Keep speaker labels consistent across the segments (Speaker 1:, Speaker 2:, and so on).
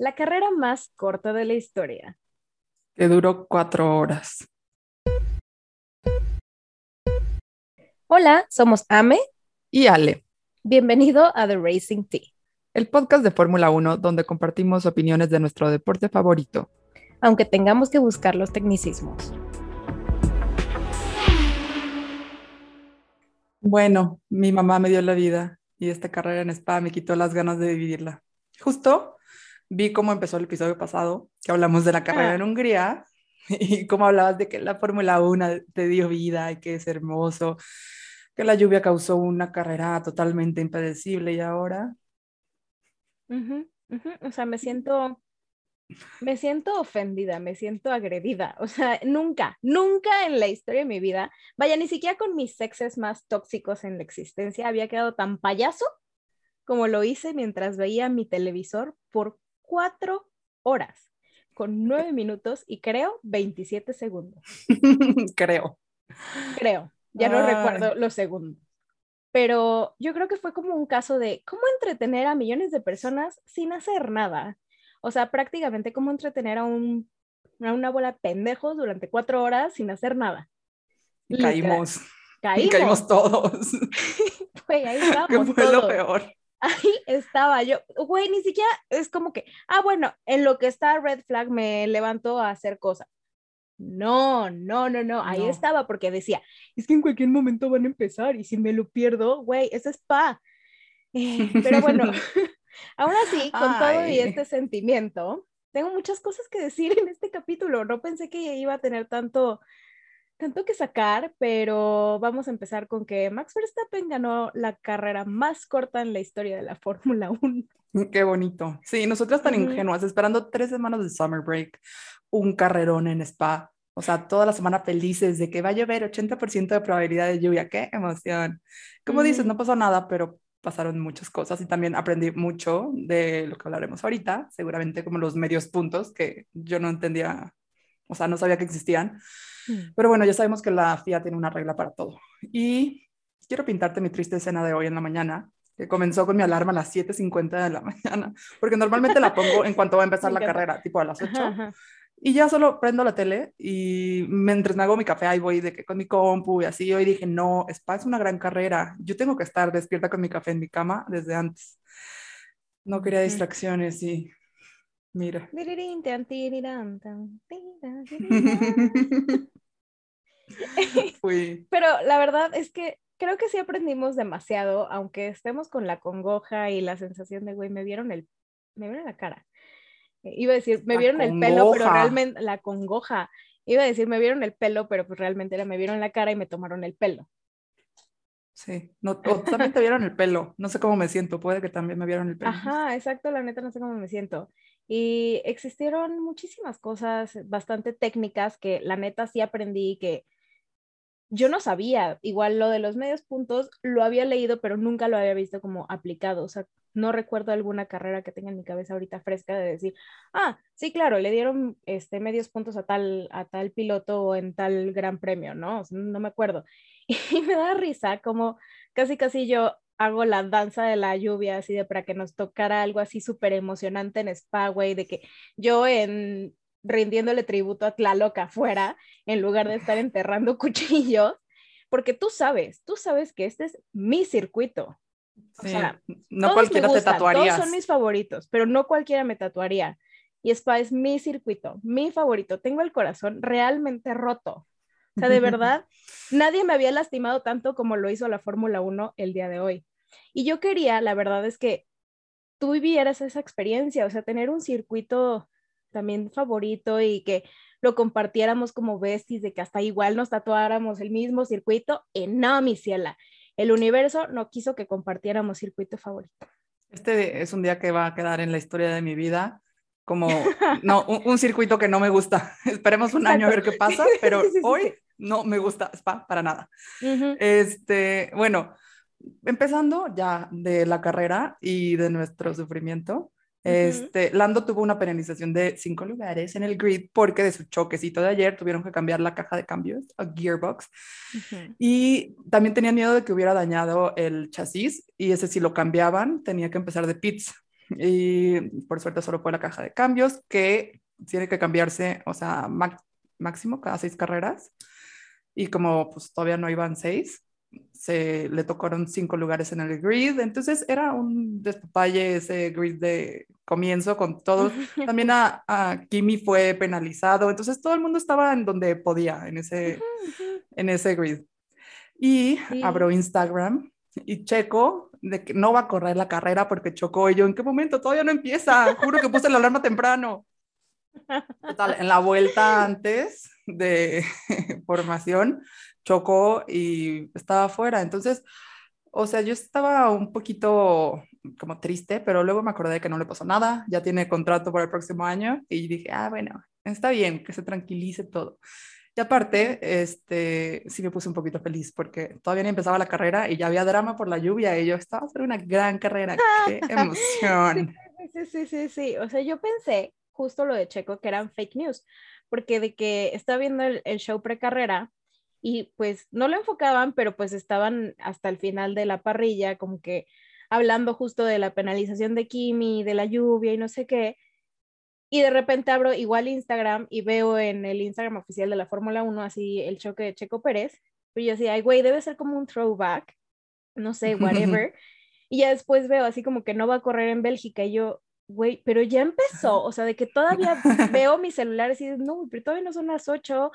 Speaker 1: la carrera más corta de la historia.
Speaker 2: Que duró cuatro horas.
Speaker 1: Hola, somos Ame
Speaker 2: y Ale.
Speaker 1: Bienvenido a The Racing Tea,
Speaker 2: el podcast de Fórmula 1 donde compartimos opiniones de nuestro deporte favorito.
Speaker 1: Aunque tengamos que buscar los tecnicismos.
Speaker 2: Bueno, mi mamá me dio la vida y esta carrera en Spa me quitó las ganas de vivirla. Justo vi cómo empezó el episodio pasado, que hablamos de la carrera ah. en Hungría y cómo hablabas de que la Fórmula 1 te dio vida y que es hermoso, que la lluvia causó una carrera totalmente impredecible y ahora...
Speaker 1: O sea, me siento me siento ofendida, me siento agredida. O sea, nunca, nunca en la historia de mi vida, vaya, ni siquiera con mis sexes más tóxicos en la existencia, había quedado tan payaso como lo hice mientras veía mi televisor por cuatro horas, con nueve minutos y creo 27 segundos.
Speaker 2: creo.
Speaker 1: Creo, ya no recuerdo los segundos. Pero yo creo que fue como un caso de cómo entretener a millones de personas sin hacer nada. O sea, prácticamente como entretener a, un, a una bola de pendejos durante cuatro horas sin hacer nada.
Speaker 2: Caímos. Caímos. Caímos todos.
Speaker 1: Güey, ahí estábamos
Speaker 2: ¿Qué fue lo peor?
Speaker 1: Ahí estaba yo. Güey, ni siquiera es como que, ah, bueno, en lo que está Red Flag me levantó a hacer cosas. No, no, no, no, ahí estaba porque decía, es que en cualquier momento van a empezar y si me lo pierdo, güey, eso es pa. Eh, pero bueno, Aún así, con todo y este sentimiento, tengo muchas cosas que decir en este capítulo. No pensé que iba a tener tanto, tanto que sacar, pero vamos a empezar con que Max Verstappen ganó la carrera más corta en la historia de la Fórmula 1.
Speaker 2: Qué bonito. Sí, nosotras tan ingenuas, esperando tres semanas de summer break, un carrerón en Spa. O sea, toda la semana felices de que va a llover 80% de probabilidad de lluvia. ¡Qué emoción! Como dices, no pasó nada, pero pasaron muchas cosas y también aprendí mucho de lo que hablaremos ahorita, seguramente como los medios puntos que yo no entendía, o sea, no sabía que existían. Mm. Pero bueno, ya sabemos que la FIA tiene una regla para todo. Y quiero pintarte mi triste escena de hoy en la mañana, que comenzó con mi alarma a las 7.50 de la mañana, porque normalmente la pongo en cuanto va a empezar la carrera, tipo a las 8. Y ya solo prendo la tele y mientras me hago mi café ahí voy de que con mi compu y así. Hoy dije, no, Spa es una gran carrera. Yo tengo que estar despierta con mi café en mi cama desde antes. No quería distracciones y mira.
Speaker 1: Pero la verdad es que creo que sí aprendimos demasiado, aunque estemos con la congoja y la sensación de, güey, me vieron el, me vieron la cara. Iba a decir, me vieron el pelo, pero realmente la congoja. Iba a decir, me vieron el pelo, pero pues realmente era, me vieron la cara y me tomaron el pelo.
Speaker 2: Sí, no, también te vieron el pelo. No sé cómo me siento, puede que también me vieron el pelo.
Speaker 1: Ajá, exacto, la neta no sé cómo me siento. Y existieron muchísimas cosas bastante técnicas que la neta sí aprendí que yo no sabía. Igual lo de los medios puntos lo había leído, pero nunca lo había visto como aplicado. O sea, no recuerdo alguna carrera que tenga en mi cabeza ahorita fresca de decir, ah, sí, claro, le dieron este, medios puntos a tal, a tal piloto en tal gran premio, ¿no? no me acuerdo. Y me da risa como casi, casi yo hago la danza de la lluvia, así de para que nos tocara algo así súper emocionante en Spa, güey, de que yo en rindiéndole tributo a Tlaloc afuera, en lugar de estar enterrando cuchillos, porque tú sabes, tú sabes que este es mi circuito,
Speaker 2: no cualquiera te tatuaría.
Speaker 1: Todos son mis favoritos, pero no cualquiera me tatuaría. Y Spa es mi circuito, mi favorito. Tengo el corazón realmente roto. O sea, de verdad, nadie me había lastimado tanto como lo hizo la Fórmula 1 el día de hoy. Y yo quería, la verdad es que tú vivieras esa experiencia, o sea, tener un circuito también favorito y que lo compartiéramos como besties, de que hasta igual nos tatuáramos el mismo circuito. Y no, mi ciela, el universo no quiso que compartiéramos circuito favorito.
Speaker 2: Este es un día que va a quedar en la historia de mi vida como, no, un, circuito que no me gusta. Esperemos un año a ver qué pasa, pero hoy no me gusta Spa para nada. Este, bueno, empezando ya de la carrera y de nuestro sufrimiento, este, Lando tuvo una penalización de cinco lugares en el grid porque de su choquecito de ayer tuvieron que cambiar la caja de cambios a gearbox y también tenían miedo de que hubiera dañado el chasis y ese si lo cambiaban tenía que empezar de pits. y por suerte solo fue la caja de cambios que tiene que cambiarse, o sea, máximo cada seis carreras. Y como pues todavía no iban seis, se le tocaron cinco lugares en el grid, entonces era un despapalle ese grid de comienzo con todos. También a, a, Kimi fue penalizado, entonces todo el mundo estaba en donde podía en ese, en ese grid. Y abro Instagram y checo de que no va a correr la carrera porque chocó y yo, ¿en qué momento? Todavía no empieza, juro que puse la alarma temprano. Total, en la vuelta antes de formación, chocó y estaba fuera. Entonces, o sea, yo estaba un poquito como triste, pero luego me acordé que no le pasó nada, ya tiene contrato para el próximo año y dije, ah, bueno, está bien, que se tranquilice todo. Y aparte, este, sí me puse un poquito feliz porque todavía no empezaba la carrera y ya había drama por la lluvia y yo estaba haciendo una gran carrera. ¡Qué emoción!
Speaker 1: Sí, sí, sí, sí. O sea, yo pensé justo lo de Checo que eran fake news, porque de que estaba viendo el, el show precarrera y pues no lo enfocaban, pero pues estaban hasta el final de la parrilla como que hablando justo de la penalización de Kimi, de la lluvia y no sé qué. Y de repente abro igual Instagram y veo en el Instagram oficial de la Fórmula 1 así el choque de Checo Pérez. Y yo así, ay, güey, debe ser como un throwback, no sé, whatever. y ya después veo así como que no va a correr en Bélgica y yo, güey, pero ya empezó, o sea, de que todavía veo mi celular y no, pero todavía no son las 8,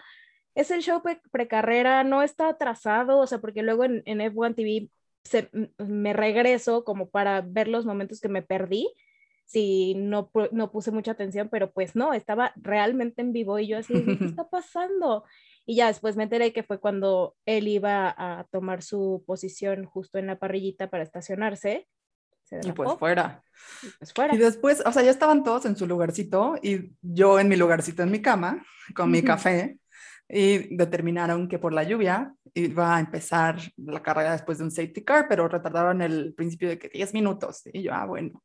Speaker 1: es el show precarrera, no está atrasado, o sea, porque luego en, en F1 TV se, me regreso como para ver los momentos que me perdí, si no, no puse mucha atención, pero pues no, estaba realmente en vivo y yo así, ¿qué está pasando? Y ya después me enteré que fue cuando él iba a tomar su posición justo en la parrillita para estacionarse.
Speaker 2: y pues fuera.
Speaker 1: Y pues fuera.
Speaker 2: Y después, o sea, ya estaban todos en su lugarcito y yo en mi lugarcito en mi cama con mi café y determinaron que por la lluvia iba a empezar la carrera después de un safety car, pero retardaron el principio de que 10 minutos. Y yo, ah, bueno,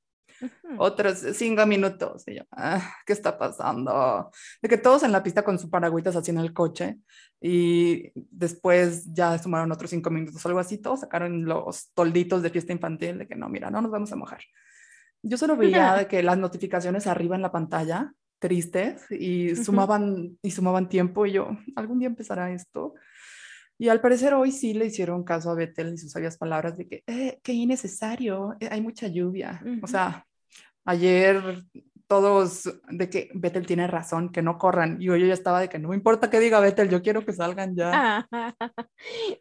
Speaker 2: otros 5 minutos. Y yo, ah, ¿qué está pasando? De que todos en la pista con su paragüitas haciendo el coche y después ya sumaron otros 5 minutos, algo así, todos sacaron los tolditos de fiesta infantil de que no, mira, no nos vamos a mojar. Yo solo veía de que las notificaciones arriba en la pantalla tristes y sumaban, y sumaban tiempo y yo, algún día empezará esto. Y al parecer hoy sí le hicieron caso a Vettel y sus sabias palabras de que, eh, qué innecesario, eh, hay mucha lluvia. O sea, ayer todos de que Vettel tiene razón, que no corran. Y hoy yo ya estaba de que no me importa que diga Vettel, yo quiero que salgan ya.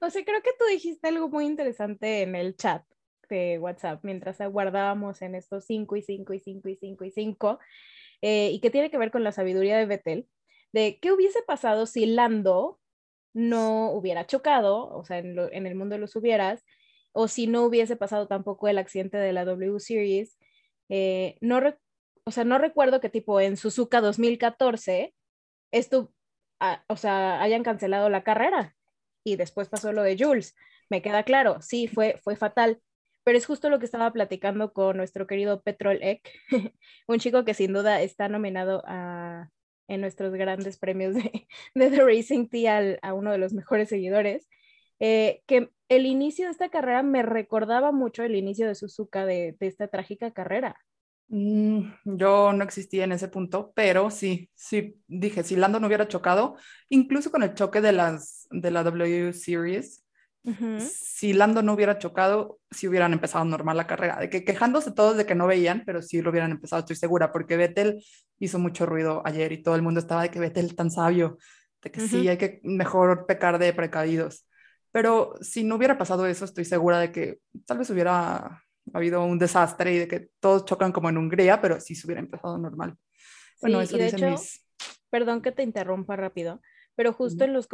Speaker 1: o sea, creo que tú dijiste algo muy interesante en el chat de WhatsApp mientras aguardábamos en estos 5 y 5 y 5 y 5 y 5. Eh, y que tiene que ver con la sabiduría de Vettel, de qué hubiese pasado si Lando no hubiera chocado, o sea, en, el mundo de los hubieras, o si no hubiese pasado tampoco el accidente de la W Series. Eh, no o sea, no recuerdo que tipo en Suzuka 2014 esto, ah, o sea, hayan cancelado la carrera y después pasó lo de Jules. Me queda claro, sí, fue, fue fatal, pero es justo lo que estaba platicando con nuestro querido Petrol Eck, un chico que sin duda está nominado a, en nuestros grandes premios de, de The Racing Tea a uno de los mejores seguidores, eh, que el inicio de esta carrera me recordaba mucho el inicio de Suzuka de, de esta trágica carrera.
Speaker 2: Mm, yo no existía en ese punto, pero sí, sí, dije, si Lando no hubiera chocado, incluso con el choque de, las, de la W Series, si Lando no hubiera chocado, si hubieran empezado normal la carrera, de que quejándose todos de que no veían, pero sí lo hubieran empezado, estoy segura, porque Vettel hizo mucho ruido ayer y todo el mundo estaba de que Vettel tan sabio, de que sí, hay que mejor pecar de precavidos. Pero si no hubiera pasado eso, estoy segura de que tal vez hubiera habido un desastre y de que todos chocan como en Hungría, pero sí se hubiera empezado normal.
Speaker 1: Bueno, eso dicen mis... Perdón que te interrumpa rápido, pero justo en los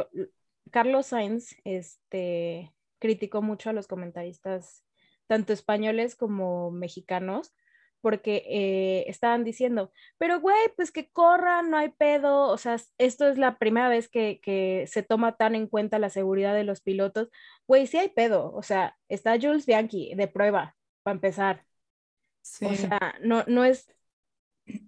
Speaker 1: Carlos Sainz este, criticó mucho a los comentaristas, tanto españoles como mexicanos, porque eh, estaban diciendo, pero güey, pues que corran, no hay pedo, o sea, esto es la primera vez que, que, se toma tan en cuenta la seguridad de los pilotos, güey, sí hay pedo, o sea, está Jules Bianchi de prueba, para empezar. O sea, no, no es,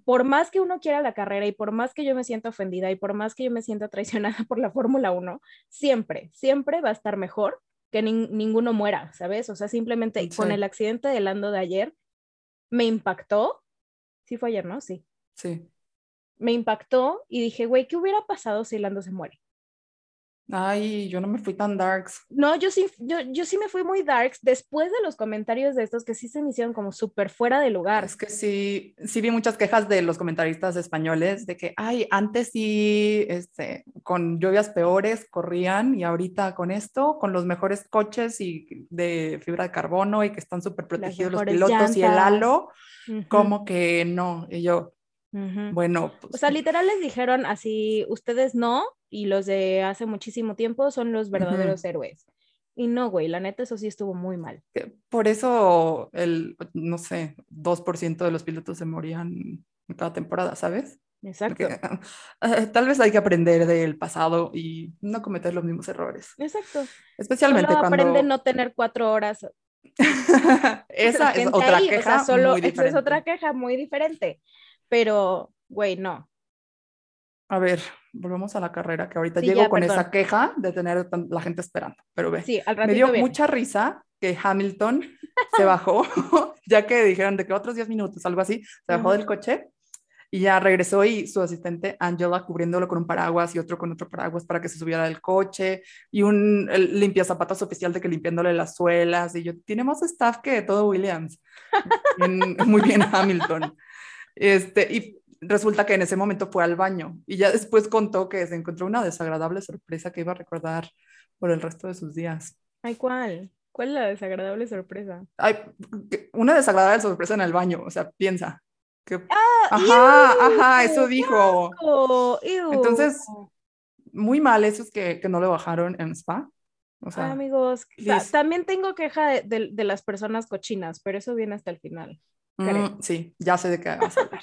Speaker 1: por más que uno quiera la carrera y por más que yo me sienta ofendida y por más que yo me sienta traicionada por la Fórmula 1, siempre, siempre va a estar mejor que ninguno muera, ¿sabes? O sea, simplemente con el accidente de Lando de ayer, me impactó. Sí fue ayer, ¿no? Sí.
Speaker 2: Sí.
Speaker 1: Me impactó y dije, güey, ¿qué hubiera pasado si Lando se muere?
Speaker 2: Ay, yo no me fui tan darks.
Speaker 1: No, yo sí, yo, yo sí me fui muy darks después de los comentarios de estos que sí se me hicieron como súper fuera de lugar.
Speaker 2: Es que sí, sí vi muchas quejas de los comentaristas españoles de que, ay, antes sí, este, con lluvias peores corrían y ahorita con esto, con los mejores coches y de fibra de carbono y que están súper protegidos los pilotos y el halo, como que no. Y yo, bueno,
Speaker 1: pues, o sea, literal les dijeron así, ustedes no, y los de hace muchísimo tiempo son los verdaderos héroes. Y no, güey, la neta, eso sí estuvo muy mal.
Speaker 2: Por eso el, no sé, 2% de los pilotos se morían cada temporada, ¿sabes?
Speaker 1: Exacto.
Speaker 2: Eh, tal vez hay que aprender del pasado y no cometer los mismos errores.
Speaker 1: Exacto.
Speaker 2: Especialmente
Speaker 1: solo
Speaker 2: cuando...
Speaker 1: aprende no tener cuatro horas.
Speaker 2: esa es otra queja.
Speaker 1: solo, muy Esa es otra queja muy diferente pero, güey, no.
Speaker 2: A ver, volvemos a la carrera, que ahorita llego con esa queja de tener la gente esperando, pero ve,
Speaker 1: sí, al
Speaker 2: me dio mucha risa que Hamilton se bajó, ya que dijeron de que otros 10 minutos, algo así, se bajó del coche y ya regresó y su asistente Angela cubriéndolo con un paraguas y otro con otro paraguas para que se subiera del coche y un limpia zapatos oficial de que limpiándole las suelas y yo, tiene más staff que todo Williams. muy bien Hamilton. Este, y resulta que en ese momento fue al baño y ya después contó que se encontró una desagradable sorpresa que iba a recordar por el resto de sus días.
Speaker 1: Ay, ¿cuál? ¿Cuál es la desagradable sorpresa?
Speaker 2: Ay, una desagradable sorpresa en el baño, o sea, piensa. Que...
Speaker 1: Ah,
Speaker 2: ajá, ajá, eso dijo. Entonces, muy mal eso es que, que no le bajaron en spa. O sea,
Speaker 1: amigos, también tengo queja de, de, las personas cochinas, pero eso viene hasta el final.
Speaker 2: Mm, sí, ya sé de qué vas a hablar.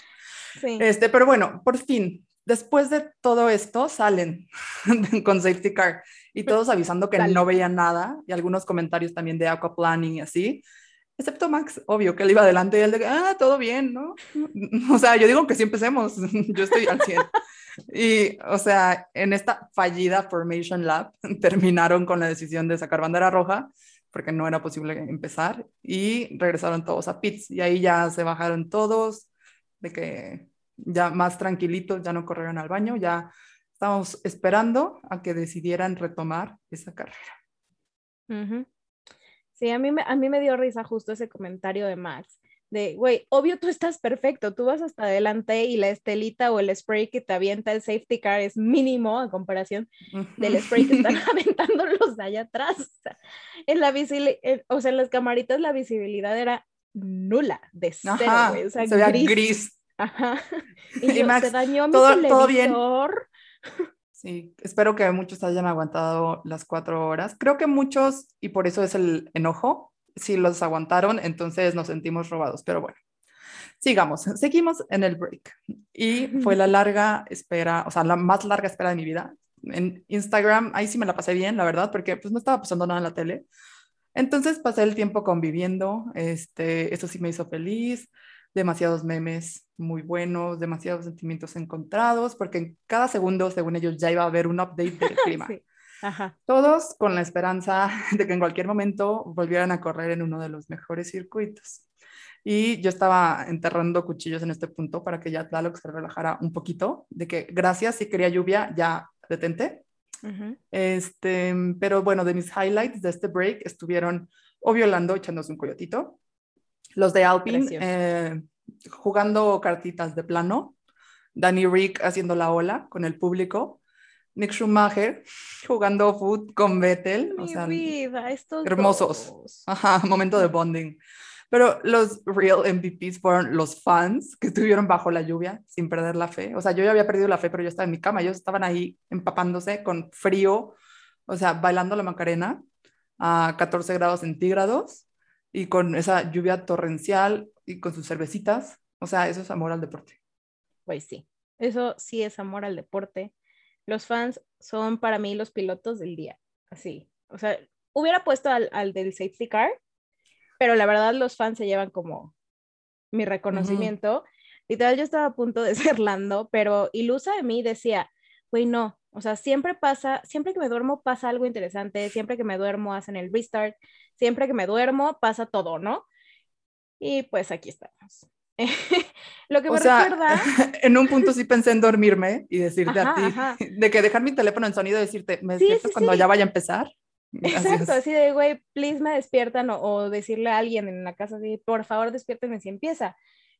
Speaker 2: este, pero bueno, por fin, después de todo esto, salen con safety car y todos avisando que no veían nada y algunos comentarios también de aquaplaning y así. Excepto Max, obvio, que él iba adelante y él de, ah, todo bien, ¿no? O sea, yo digo que sí empecemos, yo estoy al 100. Y, o sea, en esta fallida Formation Lab terminaron con la decisión de sacar bandera roja porque no era posible empezar y regresaron todos a pits y ahí ya se bajaron todos de que ya más tranquilitos, ya no corrieron al baño, ya estábamos esperando a que decidieran retomar esa carrera.
Speaker 1: Sí, a mí, a mí me dio risa justo ese comentario de Max, de, güey, obvio tú estás perfecto, tú vas hasta adelante y la estelita o el spray que te avienta el safety car es mínimo a comparación del spray que están aventando los de allá atrás. O sea, en la o sea, en las camaritas la visibilidad era nula, de cero, güey. O sea,
Speaker 2: se gris. gris.
Speaker 1: Ajá. Y, Max, se dañó mi todo, todo bien.
Speaker 2: Sí, espero que muchos hayan aguantado las cuatro horas. Creo que muchos, y por eso es el enojo, si los aguantaron, entonces nos sentimos robados, pero bueno. Sigamos, seguimos en el break. Y fue la larga espera, o sea, la más larga espera de mi vida. En Instagram, ahí sí me la pasé bien, la verdad, porque pues no estaba pasando nada en la tele. Entonces pasé el tiempo conviviendo, este, eso sí me hizo feliz, demasiados memes muy buenos, demasiados sentimientos encontrados, porque en cada segundo, según ellos, ya iba a haber un update del clima. sí. Todos con la esperanza de que en cualquier momento volvieran a correr en uno de los mejores circuitos. Y yo estaba enterrando cuchillos en este punto para que ya Tlaloc se relajara un poquito, de que gracias, si quería lluvia, ya detente. este, pero bueno, de mis highlights de este break estuvieron o violando, echándose un coyotito, los de Alpine eh, jugando cartitas de plano, Danny Rick haciendo la ola con el público, Nick Schumacher jugando foot con Vettel.
Speaker 1: o sea, vida, estos
Speaker 2: hermosos. Ajá, momento de bonding. Pero los real MVPs fueron los fans que estuvieron bajo la lluvia sin perder la fe. O sea, yo ya había perdido la fe, pero yo estaba en mi cama. Ellos estaban ahí empapándose con frío, o sea, bailando la Macarena a 14 grados centígrados y con esa lluvia torrencial y con sus cervecitas. O sea, eso es amor al deporte.
Speaker 1: Pues sí, eso sí es amor al deporte los fans son para mí los pilotos del día, así. O sea, hubiera puesto al, del safety car, pero la verdad los fans se llevan como mi reconocimiento. Literal, yo estaba a punto de ser Lando, pero ilusa de mí decía, güey, no, o sea, siempre pasa, siempre que me duermo pasa algo interesante, siempre que me duermo hacen el restart, siempre que me duermo pasa todo, ¿no? Y pues aquí estamos. Lo que me recuerda.
Speaker 2: En un punto sí pensé en dormirme y decirte a ti, de que dejar mi teléfono en sonido y decirte, me despierto cuando ya vaya a empezar.
Speaker 1: Exacto, así, de, güey, please me despiertan o, decirle a alguien en la casa así, por favor despiértenme si empieza.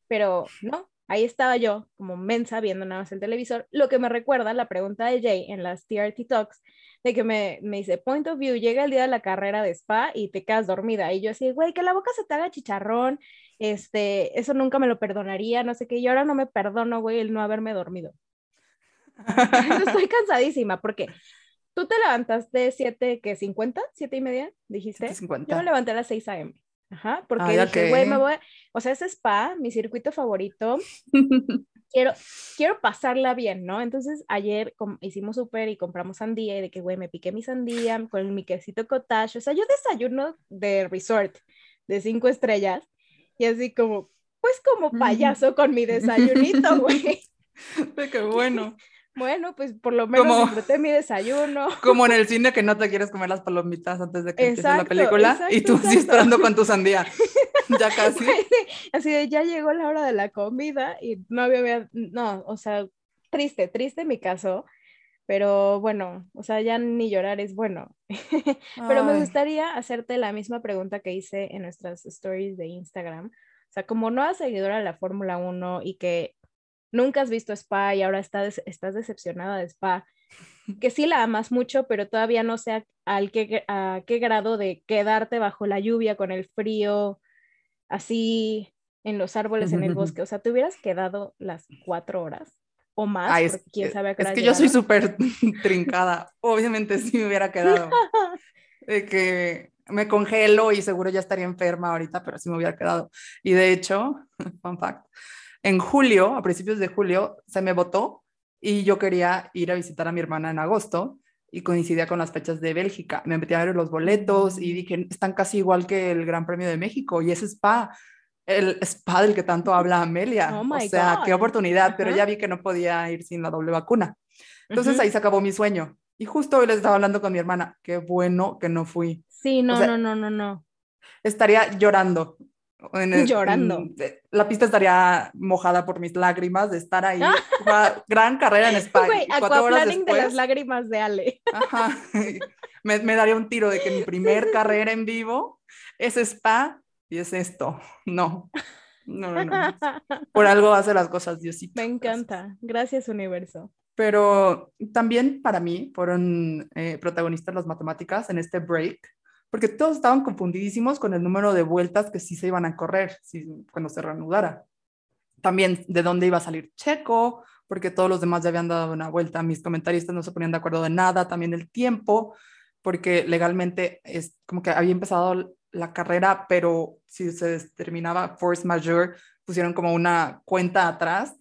Speaker 1: Pero no, ahí estaba yo como mensa viendo nada más el televisor, lo que me recuerda la pregunta de Jay en las TRT Talks, de que me, me dice, point of view, llega el día de la carrera de spa y te quedas dormida. Y yo así, güey, que la boca se te haga chicharrón, este, eso nunca me lo perdonaría, no sé qué, y ahora no me perdono, güey, el no haberme dormido. Estoy cansadísima porque tú te levantaste 7, ¿qué? ¿50? ¿7 y media? Dijiste. 50. Yo me levanté a las 6 a.m. Ajá, porque dije, güey, me voy, o sea, es spa, mi circuito favorito. quiero, quiero pasarla bien, ¿no? Entonces ayer hicimos súper y compramos sandía y de que, güey, me piqué mi sandía con mi quesito cottage. O sea, yo desayuno de resort de cinco estrellas y así como, pues como payaso con mi desayunito, güey.
Speaker 2: Qué bueno.
Speaker 1: Bueno, pues por lo menos disfruté mi desayuno.
Speaker 2: Como en el cine que no te quieres comer las palomitas antes de que empiece la película y tú sí esperando con tu sandía. ya casi.
Speaker 1: Así de ya llegó la hora de la comida y no había, no, o sea, triste, triste mi caso, pero bueno, o sea, ya ni llorar es bueno. pero me gustaría hacerte la misma pregunta que hice en nuestras stories de Instagram. O sea, como nueva seguidora de la Fórmula 1 y que nunca has visto Spa y ahora estás, estás decepcionada de Spa, que sí la amas mucho, pero todavía no sé al qué, a qué grado de quedarte bajo la lluvia con el frío, así en los árboles en el bosque. O sea, ¿te hubieras quedado las cuatro horas o más?
Speaker 2: es, quién sabe es que yo soy súper trincada. Obviamente sí me hubiera quedado. De que me congelo y seguro ya estaría enferma ahorita, pero sí me hubiera quedado. Y de hecho, fun fact, en julio, a principios de julio, se me votó y yo quería ir a visitar a mi hermana en agosto y coincidía con las fechas de Bélgica. Me metí a ver los boletos y dije, están casi igual que el Gran Premio de México y ese spa, el spa del que tanto habla Amelia. Oh o sea, qué oportunidad, pero ya vi que no podía ir sin la doble vacuna. Entonces ahí se acabó mi sueño. Y justo hoy les estaba hablando con mi hermana, qué bueno que no fui.
Speaker 1: Sí, no, no, no, no, no.
Speaker 2: Estaría llorando
Speaker 1: Llorando.
Speaker 2: la pista estaría mojada por mis lágrimas de estar ahí. Una gran carrera en España.
Speaker 1: Güey, aquaplaning de las lágrimas de Ale.
Speaker 2: Ajá. Me, me, daría un tiro de que mi primer carrera en vivo es spa y es esto. No. No, no, no. Por algo hace las cosas Diosito.
Speaker 1: Me encanta. Gracias, universo.
Speaker 2: Pero también para mí fueron eh, protagonistas las matemáticas en este break porque todos estaban confundidísimos con el número de vueltas que sí se iban a correr si, cuando se reanudara. También de dónde iba a salir Checo, porque todos los demás ya habían dado una vuelta. Mis comentaristas no se ponían de acuerdo de nada. También el tiempo, porque legalmente es como que había empezado la carrera, pero si se terminaba force majeure, pusieron como una cuenta atrás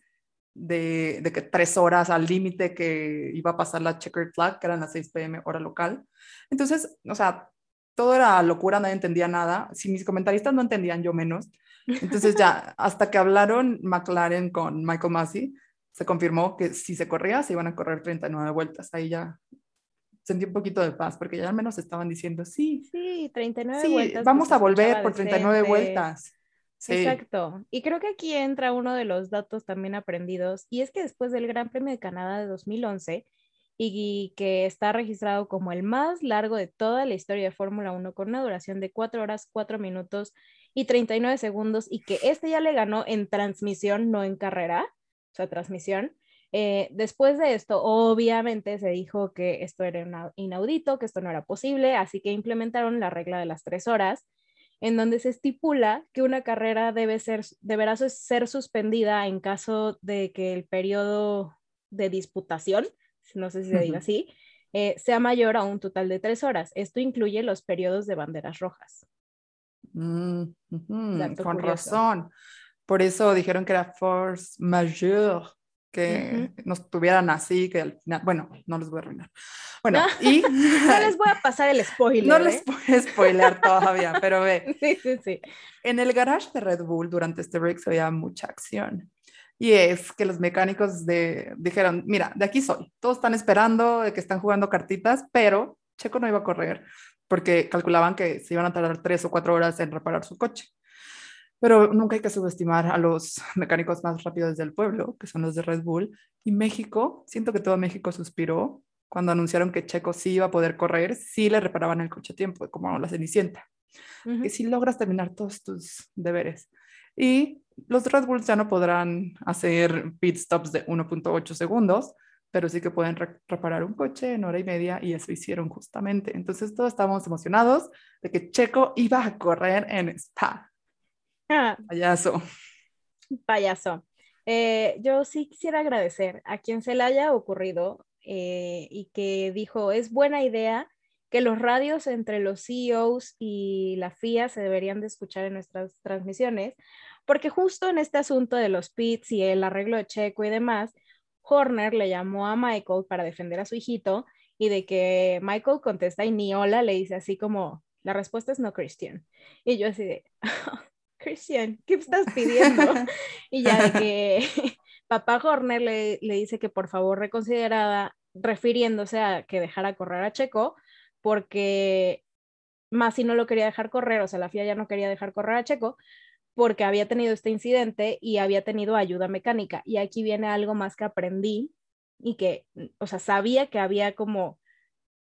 Speaker 2: de, de que tres horas al límite que iba a pasar la checkered flag, que eran las 6 pm hora local. Entonces, o sea, todo era locura, nadie entendía nada. Si mis comentaristas no entendían, yo menos. Entonces ya, hasta que hablaron McLaren con Michael Massey, se confirmó que si se corría, se iban a correr 39 vueltas. Ahí ya sentí un poquito de paz, porque ya al menos estaban diciendo, sí.
Speaker 1: Sí, 39 sí, vueltas.
Speaker 2: Vamos a volver por 39 vueltas.
Speaker 1: Exacto. Y creo que aquí entra uno de los datos también aprendidos, y es que después del Gran Premio de Canadá de 2011, y que está registrado como el más largo de toda la historia de Fórmula 1 con una duración de 4 horas, 4 minutos y 39 segundos y que este ya le ganó en transmisión, no en carrera, o sea, transmisión. Eh, después de esto, obviamente se dijo que esto era inaudito, que esto no era posible, así que implementaron la regla de las tres horas, en donde se estipula que una carrera debe ser, deberá ser suspendida en caso de que el periodo de disputación no sé si se diga así, eh, sea mayor a un total de tres horas. Esto incluye los periodos de banderas rojas.
Speaker 2: Mm, con razón. Por eso dijeron que era force majeure, que nos tuvieran así, que al final, bueno, no les voy a arruinar. Bueno, y...
Speaker 1: no les voy a pasar el spoiler.
Speaker 2: No les voy a spoiler todavía, pero ve.
Speaker 1: Sí, sí, sí.
Speaker 2: En el garage de Red Bull durante este break se veía mucha acción. Y es que los mecánicos de, dijeron, mira, de aquí soy, todos están esperando de que están jugando cartitas, pero Checo no iba a correr porque calculaban que se iban a tardar tres o cuatro horas en reparar su coche. Pero nunca hay que subestimar a los mecánicos más rápidos del pueblo, que son los de Red Bull. Y México, siento que todo México suspiró cuando anunciaron que Checo sí iba a poder correr, sí le reparaban el coche a tiempo, como la Cenicienta. Y si logras terminar todos tus deberes. Y los Red Bulls ya no podrán hacer pit stops de 1.8 segundos, pero sí que pueden reparar un coche en hora y media y eso hicieron justamente. Entonces todos estábamos emocionados de que Checo iba a correr en Spa. Ah. Payaso.
Speaker 1: Payaso. Eh, yo sí quisiera agradecer a quien se le haya ocurrido eh, y que dijo, es buena idea que los radios entre los CEOs y la FIA se deberían de escuchar en nuestras transmisiones, porque justo en este asunto de los pits y el arreglo de Checo y demás, Horner le llamó a Michael para defender a su hijito y de que Michael contesta y ni hola le dice así como, la respuesta es no, Christian. Y yo así de, Christian, ¿qué estás pidiendo? y ya de que papá Horner le, le dice que por favor reconsiderada, refiriéndose a que dejara correr a Checo, porque más si no lo quería dejar correr, o sea, la FIA ya no quería dejar correr a Checo, porque había tenido este incidente y había tenido ayuda mecánica. Y aquí viene algo más que aprendí y que, o sea, sabía que había como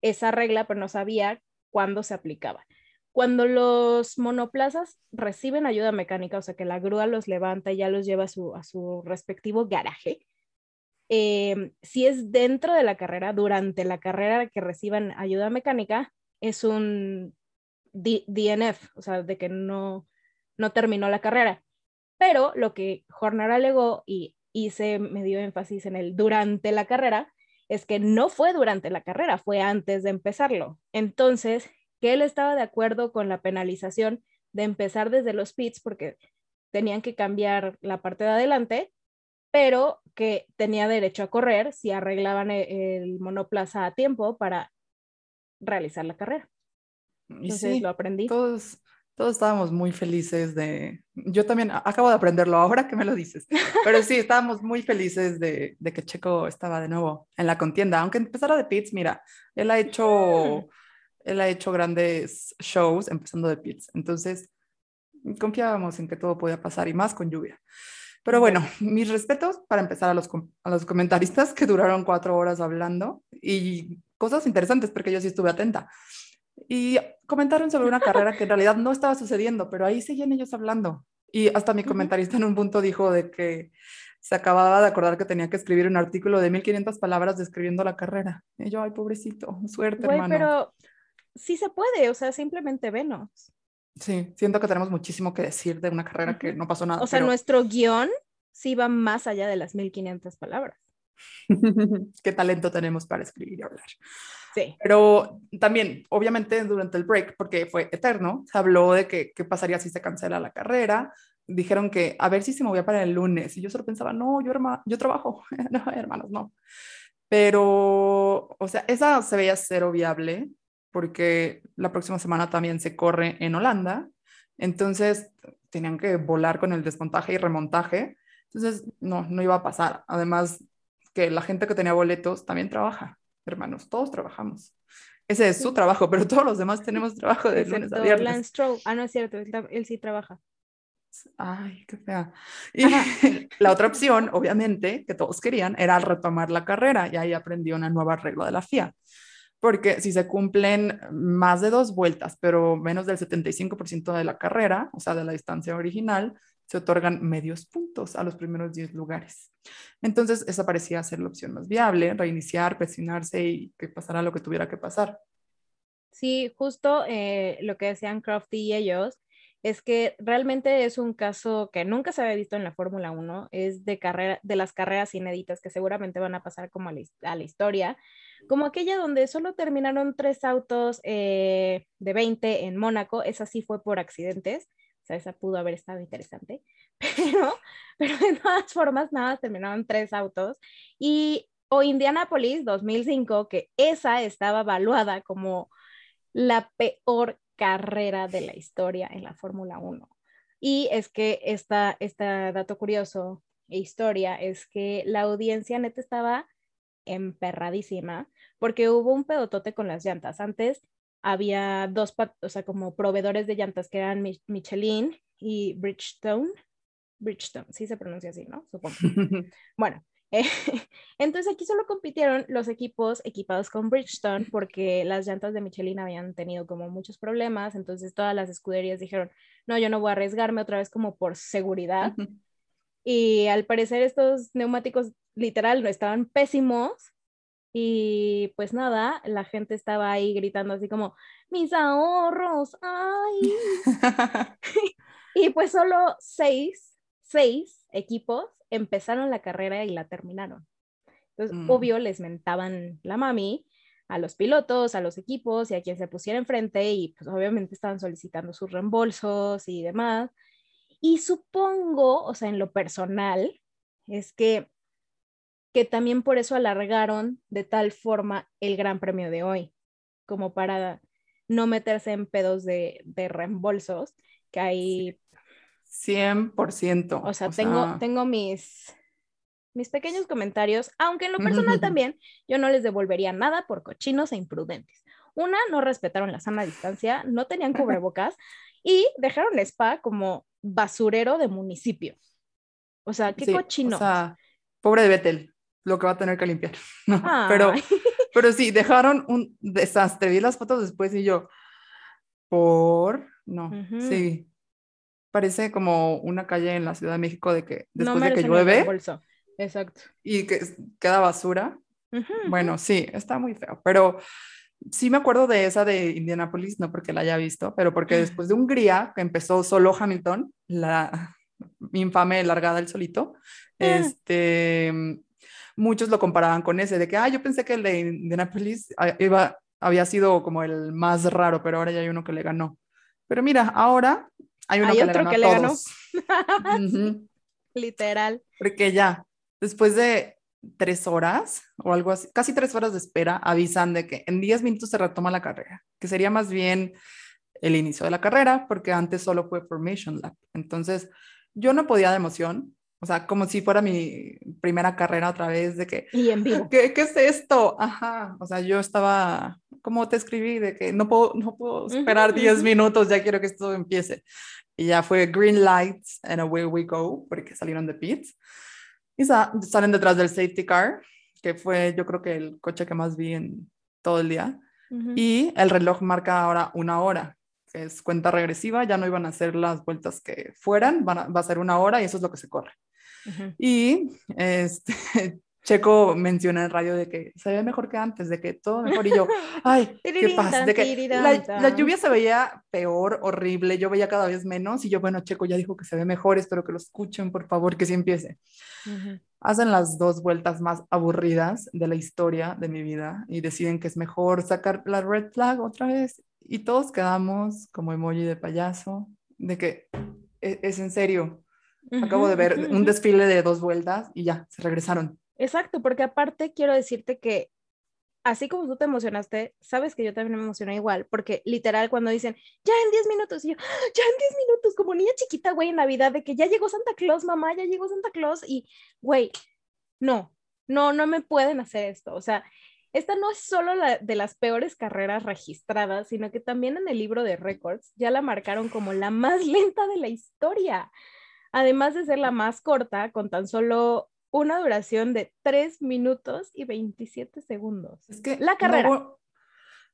Speaker 1: esa regla, pero no sabía cuándo se aplicaba. Cuando los monoplazas reciben ayuda mecánica, o sea, que la grúa los levanta y ya los lleva a su, a su respectivo garaje, Em, si es dentro de la carrera, durante la carrera que reciban ayuda mecánica, es un DNF, o sea, de que no, no terminó la carrera. Pero lo que Horner alegó y hice medio énfasis en el durante la carrera, es que no fue durante la carrera, fue antes de empezarlo. Entonces, que él estaba de acuerdo con la penalización de empezar desde los pits porque tenían que cambiar la parte de adelante pero que tenía derecho a correr si arreglaban e-, el, monoplaza a tiempo para realizar la carrera. Entonces lo aprendí.
Speaker 2: Todos, todos estábamos muy felices de... Yo también acabo de aprenderlo ahora que me lo dices, pero sí, estábamos muy felices de, de que Checo estaba de nuevo en la contienda, aunque empezara de pits, mira, él ha hecho, él ha hecho grandes shows empezando de pits, entonces confiábamos en que todo podía pasar y más con lluvia. Pero bueno, mis respetos para empezar a los, a los comentaristas que duraron cuatro horas hablando y cosas interesantes porque yo sí estuve atenta. Y comentaron sobre una carrera que en realidad no estaba sucediendo, pero ahí seguían ellos hablando. Y hasta mi comentarista en un punto dijo de que se acababa de acordar que tenía que escribir un artículo de 1500 palabras describiendo la carrera. Y yo, ay, pobrecito, suerte, hermano.
Speaker 1: Pero sí se puede, o sea, simplemente venos.
Speaker 2: Sí, siento que tenemos muchísimo que decir de una carrera que no pasó nada.
Speaker 1: O sea, nuestro guion sí va más allá de las 1500 palabras.
Speaker 2: Qué talento tenemos para escribir y hablar.
Speaker 1: Sí.
Speaker 2: Pero también, obviamente, durante el break, porque fue eterno, se habló de que qué pasaría si se cancela la carrera. Dijeron que a ver si se movía para el lunes. Y yo solo pensaba, no, yo, yo trabajo. no, hermanos, no. Pero, o sea, esa se veía cero viable porque la próxima semana también se corre en Holanda. Entonces, tenían que volar con el desmontaje y remontaje. Entonces, no, no iba a pasar. Además, que la gente que tenía boletos también trabaja, hermanos, todos trabajamos. Ese es su trabajo, pero todos los demás tenemos trabajo de lunes a viernes.
Speaker 1: Lance Stroll. Ah, no es cierto, él, sí trabaja.
Speaker 2: Ay, qué fea. Y la otra opción, obviamente, que todos querían, era retomar la carrera y ahí aprendió una nueva regla de la FIA porque si se cumplen más de dos vueltas, pero menos del 75% de la carrera, o sea, de la distancia original, se otorgan medios puntos a los primeros 10 lugares. Entonces, esa parecía ser la opción más viable, reiniciar, presionarse y que pasara lo que tuviera que pasar.
Speaker 1: Sí, justo eh, lo que decían Crofty y ellos es que realmente es un caso que nunca se había visto en la Fórmula 1, es de, carrera, de las carreras inéditas que seguramente van a pasar como a la, historia, como aquella donde solo terminaron tres autos eh, de 20 en Mónaco, esa sí fue por accidentes, o sea, esa pudo haber estado interesante, pero, pero de todas formas, nada, terminaron tres autos, y o Indianapolis 2005, que esa estaba evaluada como la peor carrera de la historia en la Fórmula 1. Y es que esta, este dato curioso e historia es que la audiencia neta estaba emperradísima porque hubo un pedotote con las llantas. Antes había dos, o sea, como proveedores de llantas que eran Michelin y Bridgestone. Bridgestone, sí se pronuncia así, ¿no? Supongo. bueno, entonces aquí solo compitieron los equipos equipados con Bridgestone porque las llantas de Michelin habían tenido como muchos problemas, entonces todas las escuderías dijeron, no, yo no voy a arriesgarme otra vez como por seguridad. Y al parecer estos neumáticos literal no estaban pésimos y pues nada, la gente estaba ahí gritando así como, mis ahorros, ay. y pues solo seis, seis equipos empezaron la carrera y la terminaron. Entonces, mm. obvio, les mentaban la mami a los pilotos, a los equipos y a quien se pusiera enfrente y pues obviamente estaban solicitando sus reembolsos y demás. Y supongo, o sea, en lo personal, es que, que también por eso alargaron de tal forma el Gran Premio de hoy, como para no meterse en pedos de, de reembolsos, que hay
Speaker 2: 100%.
Speaker 1: O sea, tengo, tengo mis, mis pequeños comentarios, aunque en lo personal también yo no les devolvería nada por cochinos e imprudentes. Una, no respetaron la sana distancia, no tenían cubrebocas y dejaron Spa como basurero de municipio. O sea, qué cochino. O sea,
Speaker 2: pobre de Betel, lo que va a tener que limpiar. pero, pero sí, dejaron un desastre. Vi las fotos después y yo, por, no, sí, parece como una calle en la Ciudad de México de que después de que llueve.
Speaker 1: Exacto.
Speaker 2: Y que queda basura. Bueno, sí, está muy feo, pero sí me acuerdo de esa de Indianapolis, no porque la haya visto, pero porque después de Hungría, que empezó solo Hamilton, la infame largada del solito, ah. este, muchos lo comparaban con ese, de que, ah, yo pensé que el de Indianapolis ah, iba, había sido como el más raro, pero ahora ya hay uno que le ganó. Pero mira, ahora hay uno que otro le que le ganó.
Speaker 1: Literal.
Speaker 2: Porque ya, después de tres horas o algo así, casi tres horas de espera, avisan de que en diez minutos se retoma la carrera, que sería más bien el inicio de la carrera, porque antes solo fue Formation Lab. Entonces, yo no podía de emoción, o sea, como si fuera mi primera carrera otra vez, de que...
Speaker 1: Y en vivo.
Speaker 2: ¿Qué, qué es esto? Ajá, o sea, yo estaba como te escribí, de que no puedo, no puedo esperar 10 minutos, ya quiero que esto empiece. Y ya fue green lights and away we go, porque salieron de pits. Y salen detrás del safety car, que fue yo creo que el coche que más vi en todo el día. Y el reloj marca ahora una hora, que es cuenta regresiva, ya no iban a hacer las vueltas que fueran, van va a ser una hora y eso es lo que se corre. Y este, Checo menciona en radio de que se ve mejor que antes, de que todo mejor y yo, ay, qué pasa, de que la, lluvia se veía peor, horrible, yo veía cada vez menos y yo, bueno, Checo ya dijo que se ve mejor, espero que lo escuchen, por favor, que sí empiece. Hacen las dos vueltas más aburridas de la historia de mi vida y deciden que es mejor sacar la red flag otra vez y todos quedamos como emoji de payaso, de que e, es, en serio. Acabo de ver un desfile de dos vueltas y ya, se regresaron.
Speaker 1: Exacto, porque aparte quiero decirte que así como tú te emocionaste, sabes que yo también me emocioné igual, porque literal cuando dicen, ya en 10 minutos, y yo, ah, ya en 10 minutos, como niña chiquita, güey, en Navidad, de que ya llegó Santa Claus, mamá, ya llegó Santa Claus, y, güey, no, no, no me pueden hacer esto, o sea, esta no es solo la de las peores carreras registradas, sino que también en el libro de récords ya la marcaron como la más lenta de la historia, además de ser la más corta, con tan solo una duración de 3 minutos y 27 segundos.
Speaker 2: Es que
Speaker 1: la carrera.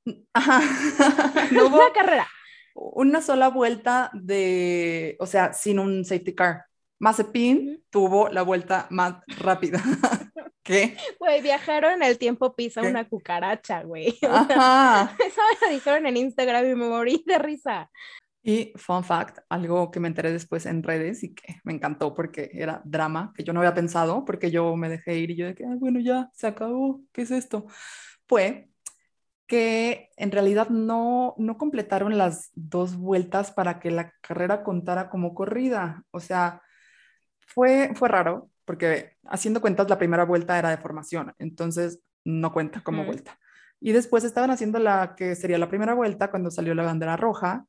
Speaker 2: No Ajá. no
Speaker 1: la carrera.
Speaker 2: Una sola vuelta de, o sea, sin un safety car. Mazepin tuvo la vuelta más rápida. ¿Qué?
Speaker 1: Güey, viajaron en el tiempo pisa una cucaracha, güey. Ajá. Eso me lo dijeron en Instagram y me morí de risa.
Speaker 2: Y fun fact, algo que me enteré después en redes y que me encantó porque era drama, que yo no había pensado, porque yo me dejé ir y yo de que, bueno, ya, se acabó, ¿qué es esto? Fue que en realidad no, no completaron las dos vueltas para que la carrera contara como corrida. O sea, fue, fue raro, porque haciendo cuentas la primera vuelta era de formación, entonces no cuenta como vuelta. Y después estaban haciendo la que sería la primera vuelta cuando salió la bandera roja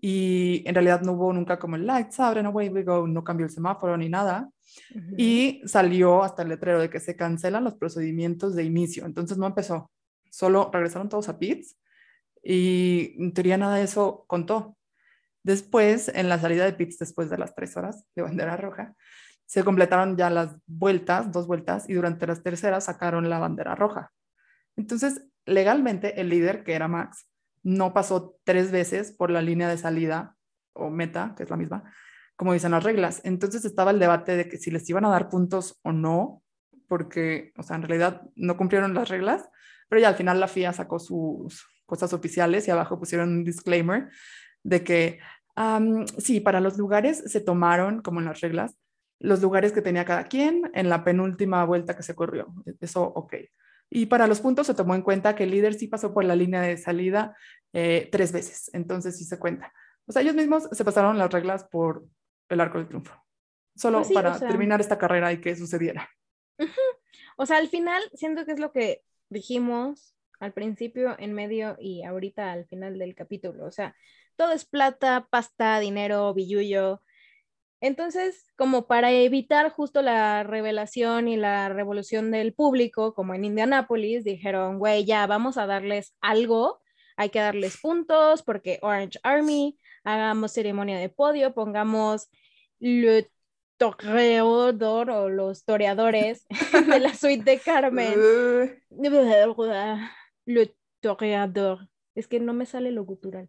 Speaker 2: y en realidad no hubo nunca como el lights abren, away we go, no cambió el semáforo ni nada. Y salió hasta el letrero de que se cancelan los procedimientos de inicio. Entonces no empezó, solo regresaron todos a pits y en teoría nada de eso contó. Después, en la salida de pits, después de las tres horas de bandera roja, se completaron ya las vueltas, dos vueltas, y durante las terceras sacaron la bandera roja. Entonces, legalmente, el líder, que era Max, no pasó tres veces por la línea de salida o meta, que es la misma, como dicen las reglas. Entonces estaba el debate de que si les iban a dar puntos o no, porque, o sea, en realidad no cumplieron las reglas, pero ya al final la FIA sacó sus cosas oficiales y abajo pusieron un disclaimer de que sí, para los lugares se tomaron, como en las reglas, los lugares que tenía cada quien en la penúltima vuelta que se corrió. Eso, ok. Y para los puntos se tomó en cuenta que el líder sí pasó por la línea de salida eh, tres veces, entonces sí se cuenta. O sea, ellos mismos se pasaron las reglas por el arco del triunfo, solo pues para terminar esta carrera y que sucediera.
Speaker 1: O sea, al final, siento que es lo que dijimos al principio, en medio y ahorita al final del capítulo. O sea, todo es plata, pasta, dinero, billullo. Entonces, como para evitar justo la revelación y la revolución del público, como en Indianápolis, dijeron, güey, ya vamos a darles algo, hay que darles puntos porque Orange Army, hagamos ceremonia de podio, pongamos le toreador o los toreadores de la suite de Carmen. le toreador. Es que no me sale lo gutural.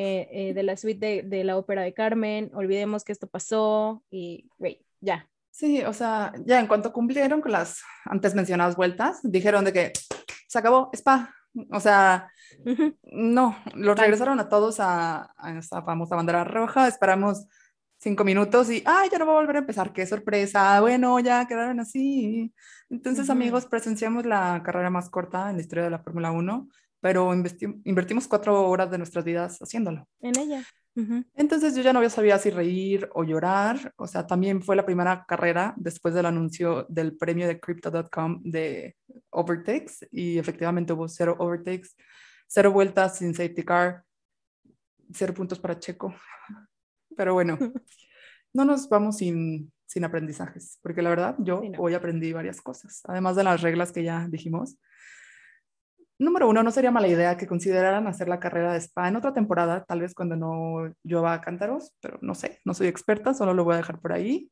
Speaker 1: Eh, eh, de la suite de, la ópera de Carmen, olvidemos que esto pasó y, güey, ya.
Speaker 2: Sí, o sea, ya en cuanto cumplieron con las antes mencionadas vueltas, dijeron de que se acabó, spa. O sea, no, los regresaron a todos a, a esta famosa bandera roja, esperamos cinco minutos y, ay, ya no va a volver a empezar, qué sorpresa, bueno, ya quedaron así. Entonces, amigos, presenciamos la carrera más corta en la historia de la Fórmula 1 pero invertimos cuatro horas de nuestras vidas haciéndolo.
Speaker 1: En ella.
Speaker 2: Entonces yo ya no sabía si reír o llorar, o sea, también fue la primera carrera después del anuncio del premio de Crypto.com de overtakes y efectivamente hubo cero overtakes, cero vueltas sin safety car, cero puntos para Checo. Pero bueno, no nos vamos sin, sin aprendizajes, porque la verdad yo hoy aprendí varias cosas, además de las reglas que ya dijimos número uno, no sería mala idea que consideraran hacer la carrera de spa en otra temporada, tal vez cuando no llueva a cántaros, pero no sé, no soy experta, solo lo voy a dejar por ahí.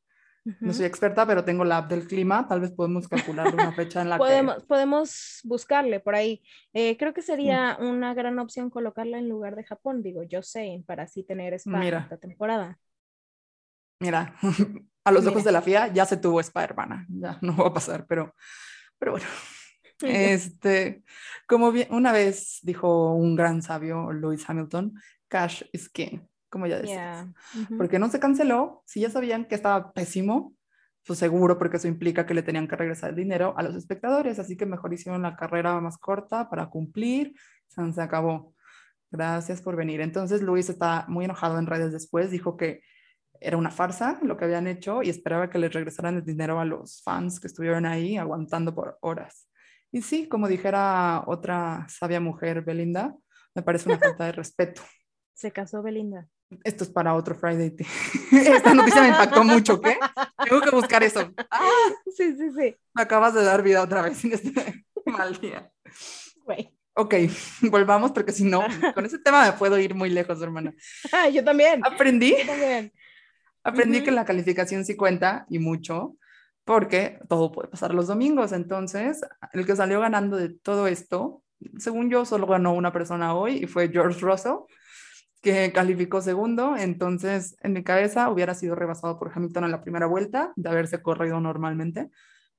Speaker 2: No soy experta, pero tengo la app del clima, tal vez podemos calcular una fecha en la
Speaker 1: podemos, que... Podemos buscarle por ahí. Eh, creo que sería una gran opción colocarla en lugar de Japón, digo, yo sé, para así tener spa Mira. esta temporada.
Speaker 2: Mira, a los ojos de la FIA ya se tuvo spa, hermana, ya no va a pasar, pero, pero bueno. Este, como bien, una vez dijo un gran sabio, Lewis Hamilton, cash is king, como ya decías. Porque no se canceló, si ya sabían que estaba pésimo, pues seguro, porque eso implica que le tenían que regresar el dinero a los espectadores, así que mejor hicieron la carrera más corta para cumplir, se acabó. Gracias por venir. Entonces Luis está muy enojado en redes después, dijo que era una farsa lo que habían hecho y esperaba que les regresaran el dinero a los fans que estuvieron ahí aguantando por horas. Y sí, como dijera otra sabia mujer, Belinda, me parece una falta de respeto.
Speaker 1: Se casó Belinda.
Speaker 2: Esto es para otro Friday. Esta noticia me impactó mucho, ¿qué? Tengo que buscar eso.
Speaker 1: ¡Ah! Sí, sí, sí.
Speaker 2: Me acabas de dar vida otra vez en este mal día. Güey. Ok, volvamos porque si no, con ese tema me puedo ir muy lejos, hermana.
Speaker 1: Ah, yo también.
Speaker 2: Aprendí.
Speaker 1: Yo también.
Speaker 2: Aprendí que la calificación sí cuenta y mucho, porque todo puede pasar los domingos. Entonces, el que salió ganando de todo esto, según yo, solo ganó una persona hoy y fue George Russell, que calificó segundo. Entonces, en mi cabeza hubiera sido rebasado por Hamilton en la primera vuelta de haberse corrido normalmente.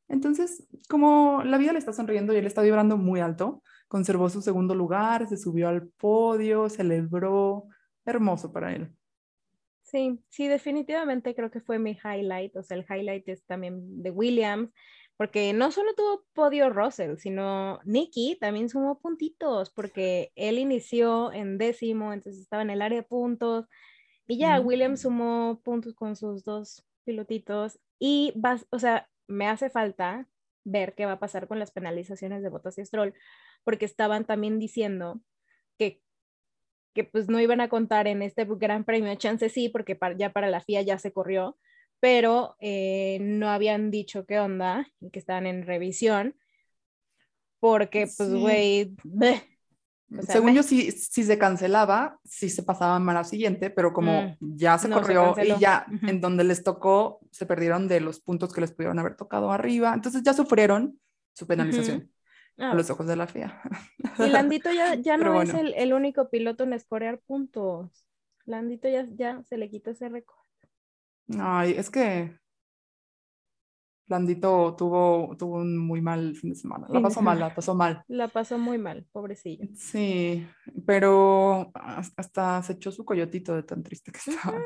Speaker 2: Entonces, como la vida le está sonriendo y él está vibrando muy alto, conservó su segundo lugar, se subió al podio, celebró, hermoso para él.
Speaker 1: Sí, sí, definitivamente creo que fue mi highlight, o sea, el highlight es también de Williams, porque no solo tuvo podio Russell, sino Nicky también sumó puntitos, porque él inició en décimo, entonces estaba en el área de puntos, y ya Williams sumó puntos con sus dos pilotitos, y vas, o sea, me hace falta ver qué va a pasar con las penalizaciones de Bottas y Stroll, porque estaban también diciendo que que pues no iban a contar en este gran premio, chance sí, porque ya para la FIA ya se corrió, pero eh, no habían dicho qué onda y que estaban en revisión, porque pues güey,
Speaker 2: Según yo, si, si se cancelaba, sí se pasaba mal al siguiente, pero como mm, ya se corrió y ya en donde les tocó, se perdieron de los puntos que les pudieron haber tocado arriba. Entonces ya sufrieron su penalización a los ojos de la FIA.
Speaker 1: Y Landito ya, ya no es el, el, único piloto en escorear puntos. Landito ya, ya se le quitó ese récord.
Speaker 2: Ay, es que Landito tuvo, tuvo un muy mal fin de semana. La pasó mal, la pasó mal.
Speaker 1: La pasó muy mal, pobrecillo.
Speaker 2: Sí, pero hasta se echó su coyotito de tan triste que estaba.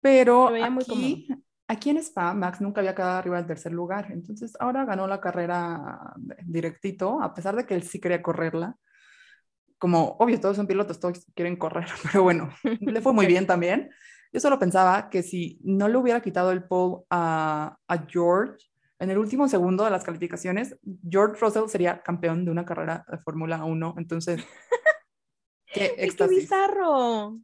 Speaker 2: Pero aquí, aquí en Spa, Max nunca había quedado arriba del tercer lugar. Entonces ahora ganó la carrera directito, a pesar de que él sí quería correrla. Como, obvio, todos son pilotos, todos quieren correr, pero bueno, le fue muy bien también. Yo solo pensaba que si no le hubiera quitado el pole a, a George en el último segundo de las calificaciones, George Russell sería campeón de una carrera de Fórmula 1. Entonces,
Speaker 1: qué. ¡Qué bizarro!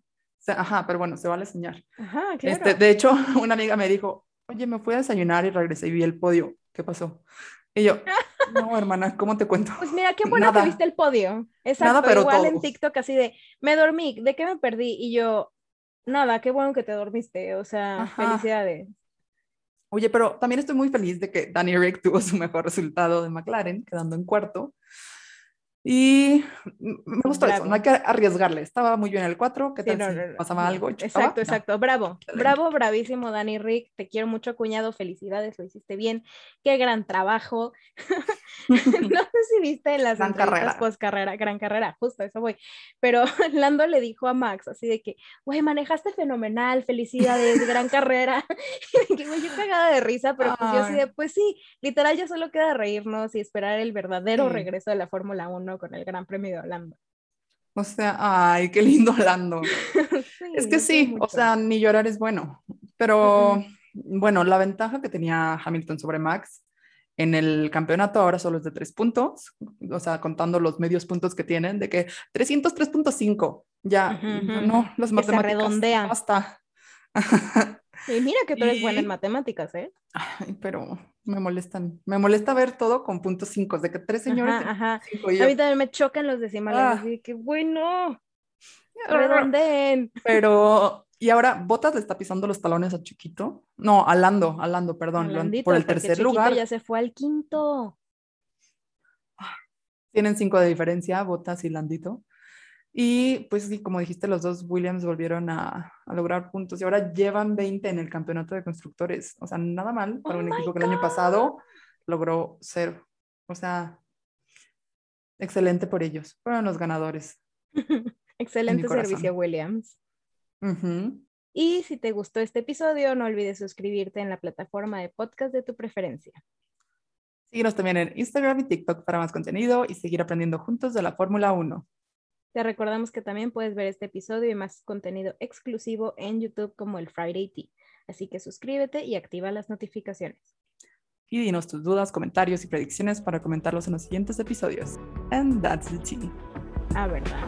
Speaker 2: Ajá, pero bueno, se vale soñar.
Speaker 1: Ajá, claro.
Speaker 2: Este, de hecho, una amiga me dijo, oye, me fui a desayunar y regresé y vi el podio. ¿Qué pasó? Y yo, no, hermana, ¿cómo te cuento?
Speaker 1: Pues mira, qué bueno que viste el podio. Exacto, Nada, pero igual en TikTok así de, me dormí, ¿de qué me perdí? Y yo, Nada, qué bueno que te dormiste, o sea, felicidades.
Speaker 2: Oye, pero también estoy muy feliz de que Danny Rick tuvo su mejor resultado de McLaren, quedando en cuarto. Y me gustó eso, no hay que arriesgarle. Estaba muy bien el 4, ¿qué tal si pasaba algo?
Speaker 1: Exacto, exacto, bravo, bravo, bravísimo Dani Rick, te quiero mucho cuñado, felicidades, lo hiciste bien, qué gran trabajo. no sé si viste en las gran post carrera, gran carrera, justo eso voy, pero Lando le dijo a Max así de que, güey, manejaste fenomenal, felicidades, gran carrera. y que, güey, yo cagada de risa, pero pues yo así de, pues sí, literal ya solo queda reírnos y esperar el verdadero regreso de la Fórmula 1 con el Gran Premio de Holanda.
Speaker 2: O sea, ay, qué lindo Holanda. es que sí, o sea, ni llorar es bueno, pero bueno, la ventaja que tenía Hamilton sobre Max en el campeonato ahora solo es de tres puntos, o sea, contando los medios puntos que tienen, de que 303.5, ya, no, los matemáticas.
Speaker 1: Se redondean.
Speaker 2: Basta.
Speaker 1: Y mira que tú eres buena en matemáticas, ¿eh?
Speaker 2: Ay, pero me molestan. Me molesta ver todo con puntos cinco, de que tres señores.
Speaker 1: Ajá, A mí también me chocan los decimales, ah. así que bueno, redondeen.
Speaker 2: Pero, y ahora, ¿Botas le está pisando los talones a Chiquito? No, a Lando, a Lando, perdón, por el tercer lugar.
Speaker 1: ya se fue al quinto.
Speaker 2: Tienen cinco de diferencia, Botas y Landito. Y pues sí, como dijiste, los dos Williams volvieron a, lograr puntos y ahora llevan 20 en el campeonato de constructores. O sea, nada mal para un oh equipo que el año pasado logró cero. O sea, excelente por ellos. Fueron los ganadores.
Speaker 1: excelente servicio, Williams. Y si te gustó este episodio, no olvides suscribirte en la plataforma de podcast de tu preferencia.
Speaker 2: Síguenos también en Instagram y TikTok para más contenido y seguir aprendiendo juntos de la Fórmula 1.
Speaker 1: Te recordamos que también puedes ver este episodio y más contenido exclusivo en YouTube como el Friday Tea. Así que suscríbete y activa las notificaciones.
Speaker 2: Y dinos tus dudas, comentarios y predicciones para comentarlos en los siguientes episodios. And that's the tea.
Speaker 1: Ah, ¿verdad?